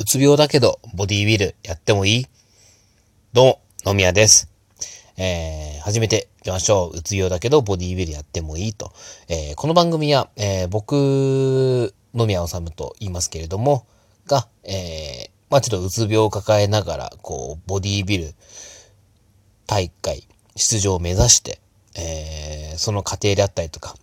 うつ病だけど、ボディビルやってもいいどうも、野宮です。えー、始めていきましょう。うつ病だけど、ボディビルやってもいいと。えー、この番組は、えー、僕、野宮治と言いますけれども、が、えー、まあちょっとうつ病を抱えながら、こう、ボディビル大会出場を目指して、えー、その過程であったりとか、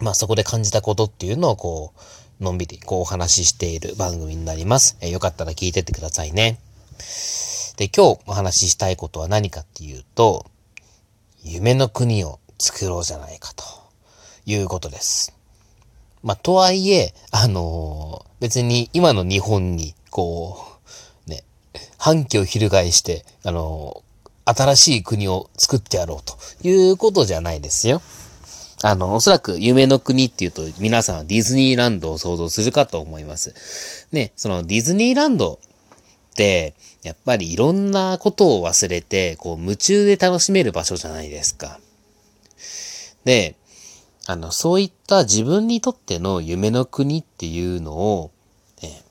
まあそこで感じたことっていうのをこう、のんびりこうお話ししている番組になります。えー、よかったら聞いてってくださいね。で、今日お話ししたいことは何かっていうと、夢の国を作ろうじゃないかということです。まあ、とはいえ、あのー、別に今の日本に、こう、ね、反旗を翻して、あのー、新しい国を作ってやろうということじゃないですよ。あの、おそらく夢の国っていうと皆さんはディズニーランドを想像するかと思います。ね、そのディズニーランドって、やっぱりいろんなことを忘れて、こう夢中で楽しめる場所じゃないですか。で、あの、そういった自分にとっての夢の国っていうのを、ね、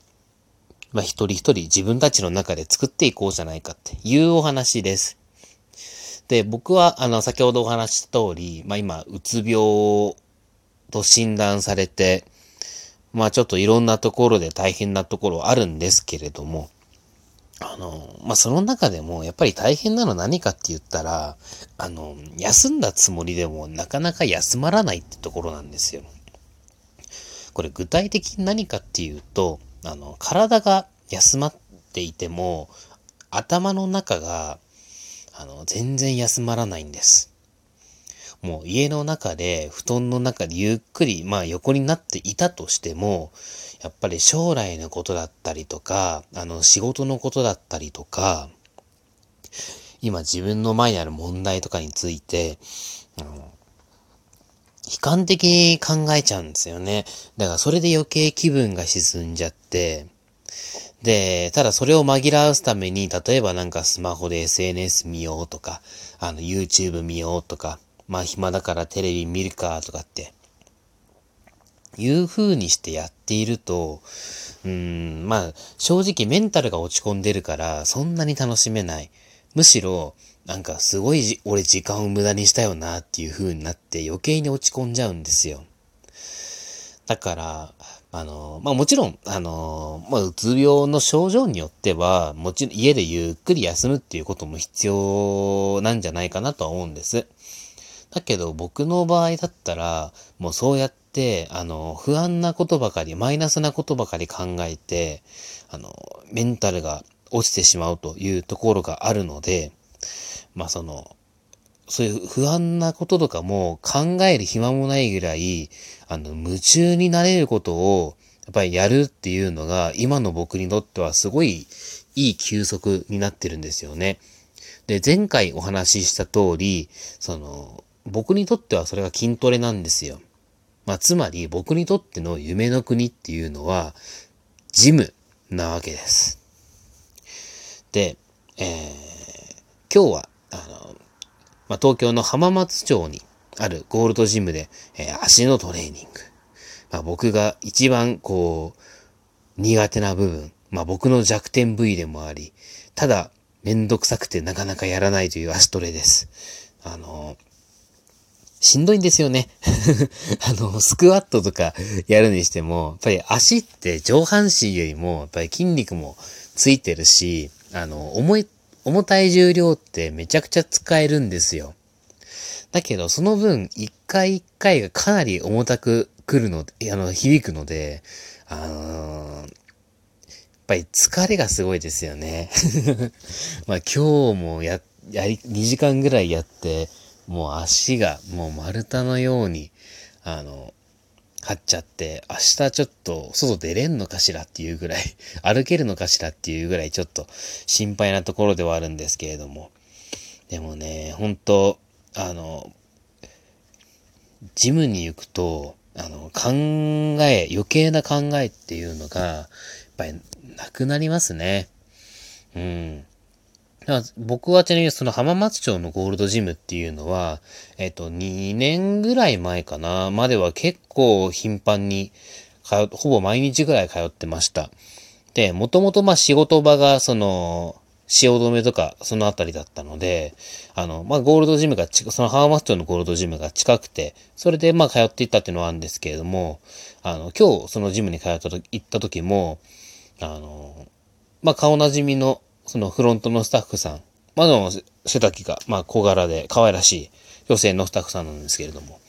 まあ一人一人自分たちの中で作っていこうじゃないかっていうお話です。で、僕は、あの、先ほどお話した通り、まあ今、うつ病と診断されて、まあちょっといろんなところで大変なところあるんですけれども、あの、まあその中でもやっぱり大変なの何かって言ったら、あの、休んだつもりでもなかなか休まらないってところなんですよ。これ具体的に何かっていうと、あの、体が休まっていても、頭の中があの、全然休まらないんです。もう家の中で、布団の中でゆっくり、まあ横になっていたとしても、やっぱり将来のことだったりとか、あの仕事のことだったりとか、今自分の前にある問題とかについて、あの悲観的に考えちゃうんですよね。だからそれで余計気分が沈んじゃって、で、ただそれを紛らわすために、例えばなんかスマホで SNS 見ようとか、あの YouTube 見ようとか、まあ暇だからテレビ見るかとかって、いう風にしてやっていると、うん、まあ正直メンタルが落ち込んでるからそんなに楽しめない。むしろ、なんかすごい俺時間を無駄にしたよなっていう風になって余計に落ち込んじゃうんですよ。だから、あの、まあもちろん、あの、まあうつ病の症状によっては、もちろん家でゆっくり休むっていうことも必要なんじゃないかなとは思うんです。だけど僕の場合だったら、もうそうやって、あの、不安なことばかり、マイナスなことばかり考えて、あの、メンタルが落ちてしまうというところがあるので、まあその、そういう不安なこととかも考える暇もないぐらい、あの、夢中になれることを、やっぱりやるっていうのが、今の僕にとってはすごいいい休息になってるんですよね。で、前回お話しした通り、その、僕にとってはそれが筋トレなんですよ。まあ、つまり僕にとっての夢の国っていうのは、ジムなわけです。で、えー、今日は、あの、まあ、東京の浜松町にあるゴールドジムで、えー、足のトレーニング。まあ、僕が一番こう、苦手な部分、まあ、僕の弱点部位でもあり、ただ、めんどくさくてなかなかやらないという足トレです。あの、しんどいんですよね。あの、スクワットとかやるにしても、やっぱり足って上半身よりも、やっぱり筋肉もついてるし、あの、重い重たい重量ってめちゃくちゃ使えるんですよ。だけど、その分、一回一回がかなり重たく来るの、あの、響くので、あのー、やっぱり疲れがすごいですよね。まあ今日もや、やり、2時間ぐらいやって、もう足がもう丸太のように、あの、張っちゃって、明日ちょっと外出れんのかしらっていうぐらい、歩けるのかしらっていうぐらいちょっと心配なところではあるんですけれども。でもね、本当あの、ジムに行くと、あの、考え、余計な考えっていうのが、やっぱりなくなりますね。うん。僕はちなみにその浜松町のゴールドジムっていうのは、えっと、2年ぐらい前かな、までは結構頻繁にほぼ毎日ぐらい通ってました。で、もともとまあ仕事場が、その、汐留とか、そのあたりだったので、あの、まあ、ゴールドジムがち、そのハーマストのゴールドジムが近くて、それでまあ通っていったっていうのはあるんですけれども、あの、今日そのジムに通ったと、行った時も、あの、まあ、顔なじみの、そのフロントのスタッフさん、まあ、の、背丈が、まあ、小柄で可愛らしい女性のスタッフさんなんですけれども、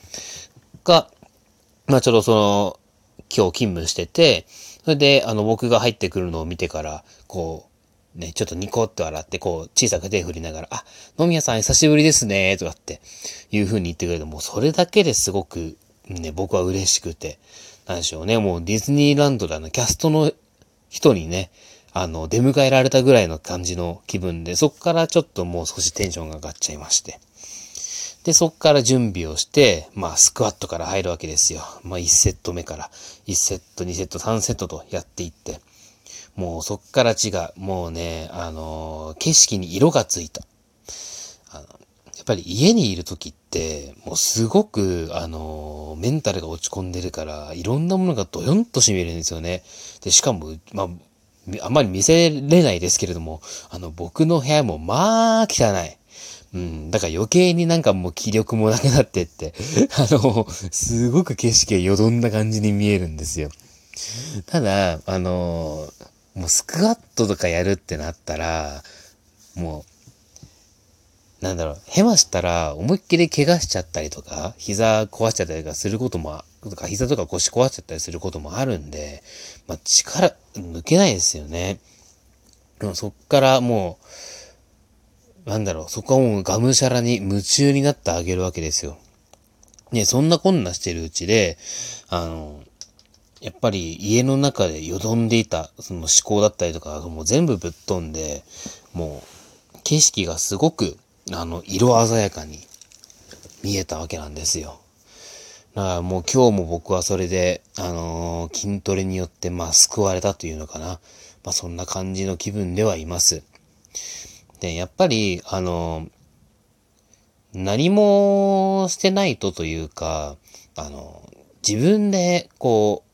が、まあ、ちょうどその、今日勤務してて、それで、あの、僕が入ってくるのを見てから、こう、ね、ちょっとニコって笑って、こう、小さく手振りながら、あ、野宮さん久しぶりですね、とかっていう風に言ってくれて、もそれだけですごく、ね、僕は嬉しくて、なんでしょうね、もうディズニーランドであの、キャストの人にね、あの、出迎えられたぐらいの感じの気分で、そこからちょっともう少しテンションが上がっちゃいまして。で、そこから準備をして、まあ、スクワットから入るわけですよ。まあ、1セット目から、1セット、2セット、3セットとやっていって、もうそっから違う。もうね、あのー、景色に色がついた。あの、やっぱり家にいる時って、もうすごく、あのー、メンタルが落ち込んでるから、いろんなものがドヨンと染みるんですよね。で、しかも、まあ、あんまり見せれないですけれども、あの、僕の部屋もまあ汚い。うん。だから余計になんかもう気力もなくなってって、あの、すごく景色がよどんだ感じに見えるんですよ。ただ、あの、もうスクワットとかやるってなったら、もう、なんだろう、ヘマしたら思いっきり怪我しちゃったりとか、膝壊しちゃったりとかすることも、とか膝とか腰壊しちゃったりすることもあるんで、まあ力抜けないですよね。でもそっからもう、なんだろう、そこはもうがむしゃらに夢中になってあげるわけですよ。ね、そんなこんなしてるうちで、あの、やっぱり家の中でよどんでいた、その思考だったりとか、もう全部ぶっ飛んで、もう、景色がすごく、あの、色鮮やかに見えたわけなんですよ。だからもう今日も僕はそれで、あのー、筋トレによって、まあ、救われたというのかな。まあ、そんな感じの気分ではいます。で、やっぱり、あの、何もしてないとというか、あの、自分で、こう、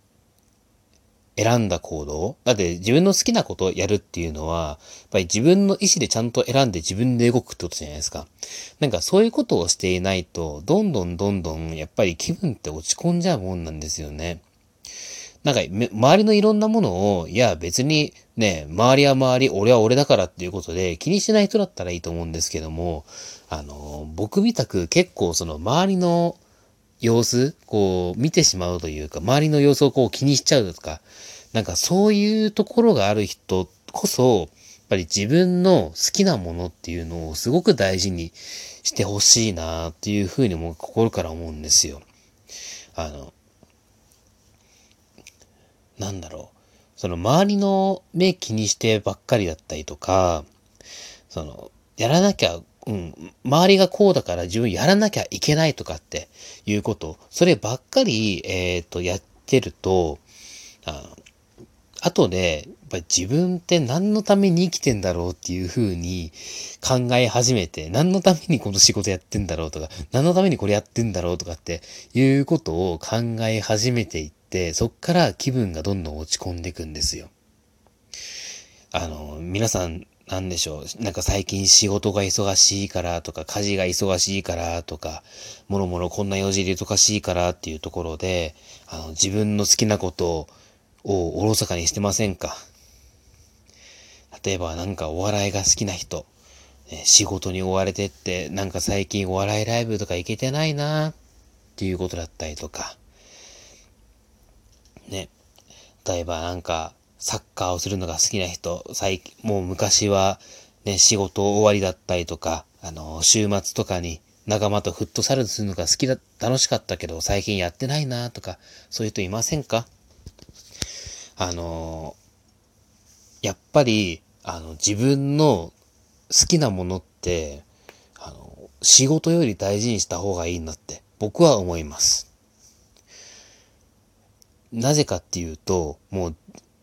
選んだ行動だって自分の好きなことをやるっていうのは、やっぱり自分の意思でちゃんと選んで自分で動くってことじゃないですか。なんかそういうことをしていないと、どんどんどんどん、やっぱり気分って落ち込んじゃうもんなんですよね。なんか、周りのいろんなものを、いや、別にね、周りは周り、俺は俺だからっていうことで、気にしない人だったらいいと思うんですけども、あの、僕みたく結構その周りの様子、こう、見てしまうというか、周りの様子をこう気にしちゃうとか、なんかそういうところがある人こそ、やっぱり自分の好きなものっていうのをすごく大事にしてほしいなっていうふうにも心から思うんですよ。あの、なんだろう。その周りの目気にしてばっかりだったりとか、その、やらなきゃ、うん、周りがこうだから自分やらなきゃいけないとかっていうこと、そればっかり、えっ、ー、と、やってると、あ後で、やっぱ自分って何のために生きてんだろうっていうふうに考え始めて、何のためにこの仕事やってんだろうとか、何のためにこれやってんだろうとかっていうことを考え始めていって、そっから気分がどんどん落ち込んでいくんですよ。あの、皆さん、なんでしょう。なんか最近仕事が忙しいからとか、家事が忙しいからとか、もろもろこんな用事で忙しいからっていうところで、あの、自分の好きなことをおろそかにしてませんか？例えばなんかお笑いが好きな人、ね、仕事に追われてって、なんか最近お笑いライブとか行けてないなっていうことだったりとか、ね。例えばなんか、サッカーをするのが好きな人、最近、もう昔は、ね、仕事終わりだったりとか、あの、週末とかに仲間とフットサルするのが好きだ、楽しかったけど、最近やってないなとか、そういう人いませんか？あの、やっぱり、あの、自分の好きなものって、あの、仕事より大事にした方がいいなって僕は思います。なぜかっていうと、もう、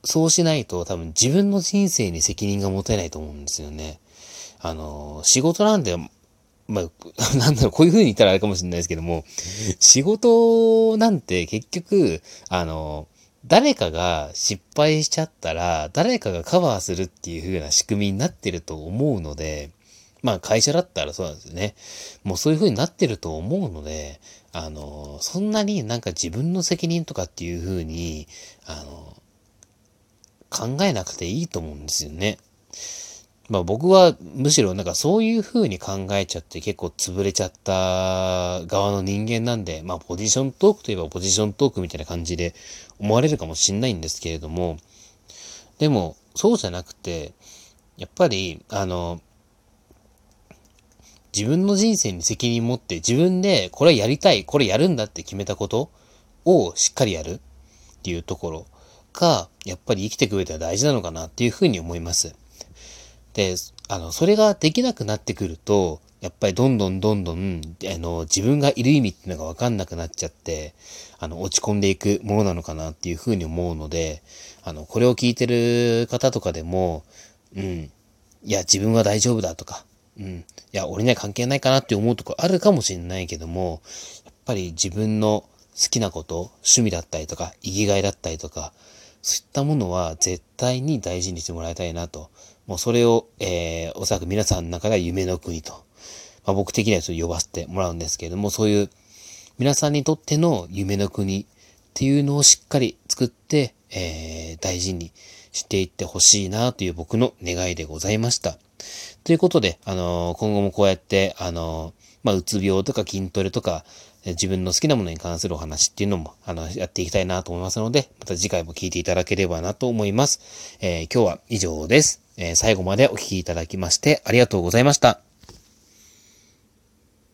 そうしないと多分自分の人生に責任が持てないと思うんですよね。あの、仕事なんで、まあ、なんだろう、こういう風に言ったらあれかもしれないですけども、仕事なんて結局、あの、誰かが失敗しちゃったら、誰かがカバーするっていう風な仕組みになってると思うので、まあ会社だったらそうなんですよね。もうそういう風になってると思うので、あの、そんなになんか自分の責任とかっていう風に、あの、考えなくていいと思うんですよね。まあ僕はむしろなんかそういう風に考えちゃって結構潰れちゃった側の人間なんで、まあポジショントークといえばポジショントークみたいな感じで思われるかもしんないんですけれども、でもそうじゃなくて、やっぱりあの、自分の人生に責任持って自分でこれやりたい、これやるんだって決めたことをしっかりやるっていうところが、やっぱり生きていく上では大事なのかなっていうふうに思います。で、あの、それができなくなってくると、やっぱりどんどんどんどん、あの、自分がいる意味っていうのがわかんなくなっちゃって、あの、落ち込んでいくものなのかなっていうふうに思うので、あの、これを聞いてる方とかでも、うん、いや、自分は大丈夫だとか、うん、いや、俺には関係ないかなって思うとこあるかもしれないけども、やっぱり自分の好きなこと、趣味だったりとか、生きがいだったりとか、そういったものは絶対に大事にしてもらいたいなと。もうそれを、えー、おそらく皆さんの中では夢の国と。まあ、僕的にはちょっと呼ばせてもらうんですけれども、そういう皆さんにとっての夢の国っていうのをしっかり作って、えー、大事にしていってほしいなという僕の願いでございました。ということで、あのー、今後もこうやって、あのー、まあ、うつ病とか筋トレとか、自分の好きなものに関するお話っていうのも、あの、やっていきたいなと思いますので、また次回も聞いていただければなと思います。えー、今日は以上です。えー、最後までお聴きいただきましてありがとうございました。